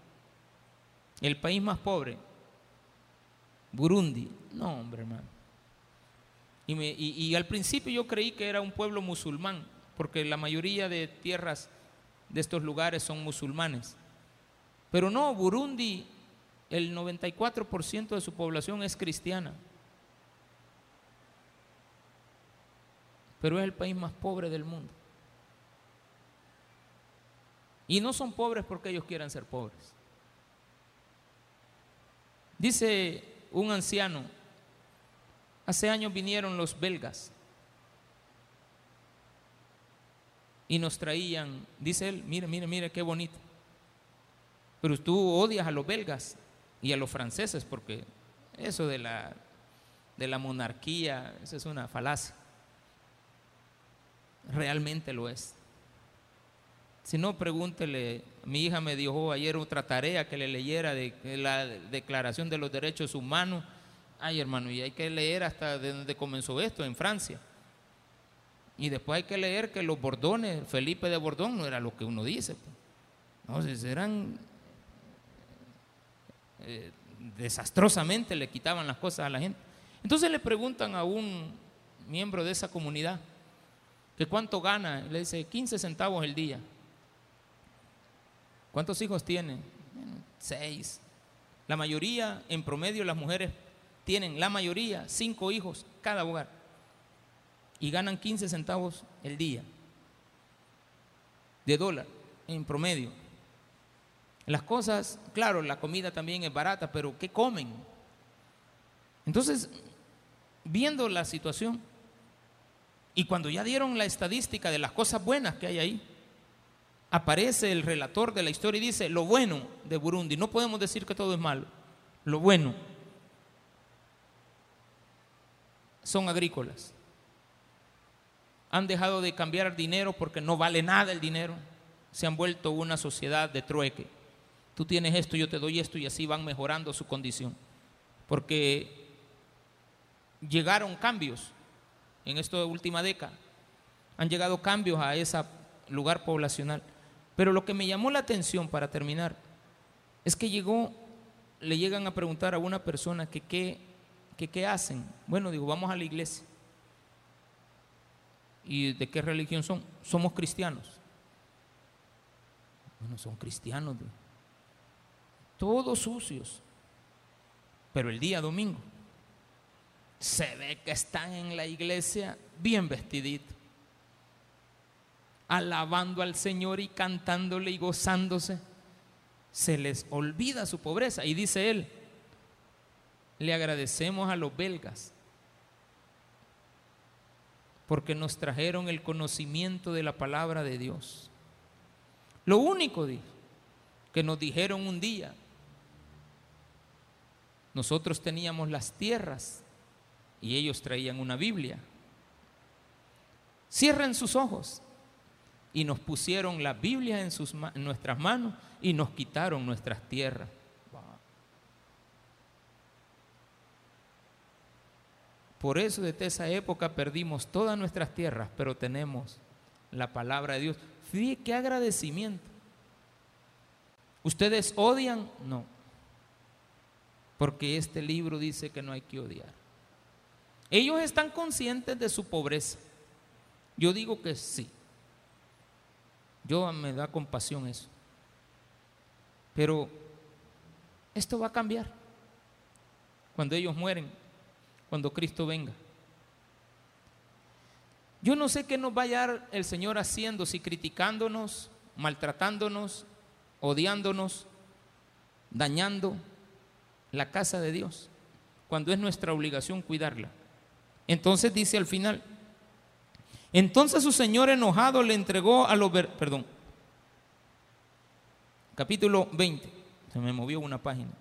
El país más pobre, Burundi. No, hombre, hermano. Y, y al principio yo creí que era un pueblo musulmán, porque la mayoría de tierras de estos lugares son musulmanes. Pero no, Burundi, el 94% de su población es cristiana. Pero es el país más pobre del mundo. Y no son pobres porque ellos quieran ser pobres. Dice un anciano, hace años vinieron los belgas y nos traían, dice él, mire, mire, mire qué bonito. Pero tú odias a los belgas y a los franceses porque eso de la, de la monarquía, eso es una falacia. Realmente lo es. Si no, pregúntele, mi hija me dijo ayer otra tarea que le leyera de la Declaración de los Derechos Humanos. Ay, hermano, y hay que leer hasta de comenzó esto, en Francia. Y después hay que leer que los Bordones, Felipe de Bordón, no era lo que uno dice. Pues. Entonces eran eh, desastrosamente le quitaban las cosas a la gente. Entonces le preguntan a un miembro de esa comunidad que cuánto gana. Le dice 15 centavos el día. ¿Cuántos hijos tiene? seis. La mayoría, en promedio, las mujeres tienen, la mayoría, cinco hijos cada hogar. Y ganan 15 centavos el día de dólar en promedio. Las cosas, claro, la comida también es barata, pero ¿qué comen? Entonces, viendo la situación, y cuando ya dieron la estadística de las cosas buenas que hay ahí, aparece el relator de la historia y dice, lo bueno de Burundi, no podemos decir que todo es malo, lo bueno son agrícolas. Han dejado de cambiar dinero porque no vale nada el dinero, se han vuelto una sociedad de trueque tú tienes esto, yo te doy esto y así van mejorando su condición. Porque llegaron cambios en esta última década, han llegado cambios a ese lugar poblacional. Pero lo que me llamó la atención para terminar es que llegó, le llegan a preguntar a una persona que qué que, qué hacen. Bueno, digo, vamos a la iglesia. ¿Y de qué religión son? Somos cristianos. Bueno, son cristianos todos sucios. Pero el día domingo se ve que están en la iglesia bien vestiditos, alabando al Señor y cantándole y gozándose. Se les olvida su pobreza. Y dice él, le agradecemos a los belgas porque nos trajeron el conocimiento de la palabra de Dios. Lo único, que nos dijeron un día, nosotros teníamos las tierras y ellos traían una Biblia. Cierren sus ojos. Y nos pusieron la Biblia en, nuestras manos y nos quitaron nuestras tierras. Por eso desde esa época perdimos todas nuestras tierras, pero tenemos la palabra de Dios. Fíjate qué agradecimiento. ¿Ustedes odian? No porque este libro dice que no hay que odiar. Ellos están conscientes de su pobreza. Yo digo que sí. Yo me da compasión eso. Pero esto va a cambiar cuando ellos mueren, cuando Cristo venga. Yo no sé qué nos va a hallar el Señor haciendo, si criticándonos, maltratándonos, odiándonos, dañando la casa de Dios, cuando es nuestra obligación cuidarla. Entonces dice al final, entonces su señor enojado le entregó a los, perdón, capítulo 20, se me movió una página.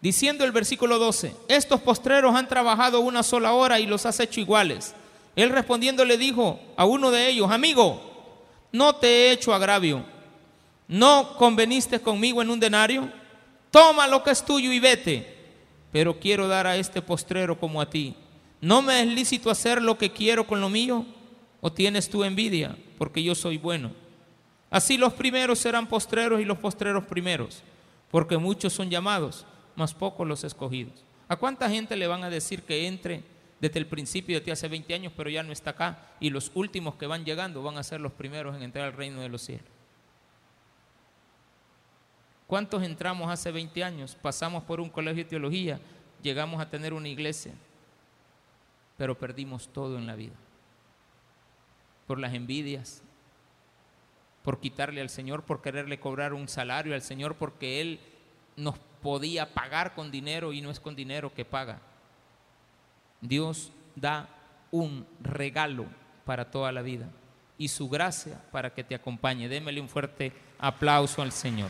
Diciendo el versículo 12, estos postreros han trabajado una sola hora y los has hecho iguales. Él respondiendo le dijo a uno de ellos, amigo, no te he hecho agravio ¿No conveniste conmigo en un denario? Toma lo que es tuyo y vete. Pero quiero dar a este postrero como a ti. ¿No me es lícito hacer lo que quiero con lo mío? ¿O tienes tu envidia? Porque yo soy bueno. Así los primeros serán postreros y los postreros primeros. Porque muchos son llamados, mas pocos los escogidos. ¿A cuánta gente le van a decir que entre desde el principio de hace 20 años, pero ya no está acá? Y los últimos que van llegando van a ser los primeros en entrar al reino de los cielos. ¿Cuántos entramos hace 20 años? Pasamos por un colegio de teología, llegamos a tener una iglesia, pero perdimos todo en la vida. Por las envidias, por quitarle al Señor, por quererle cobrar un salario al Señor, porque Él nos podía pagar con dinero y no es con dinero que paga. Dios da un regalo para toda la vida y su gracia para que te acompañe. Démele un fuerte aplauso al Señor.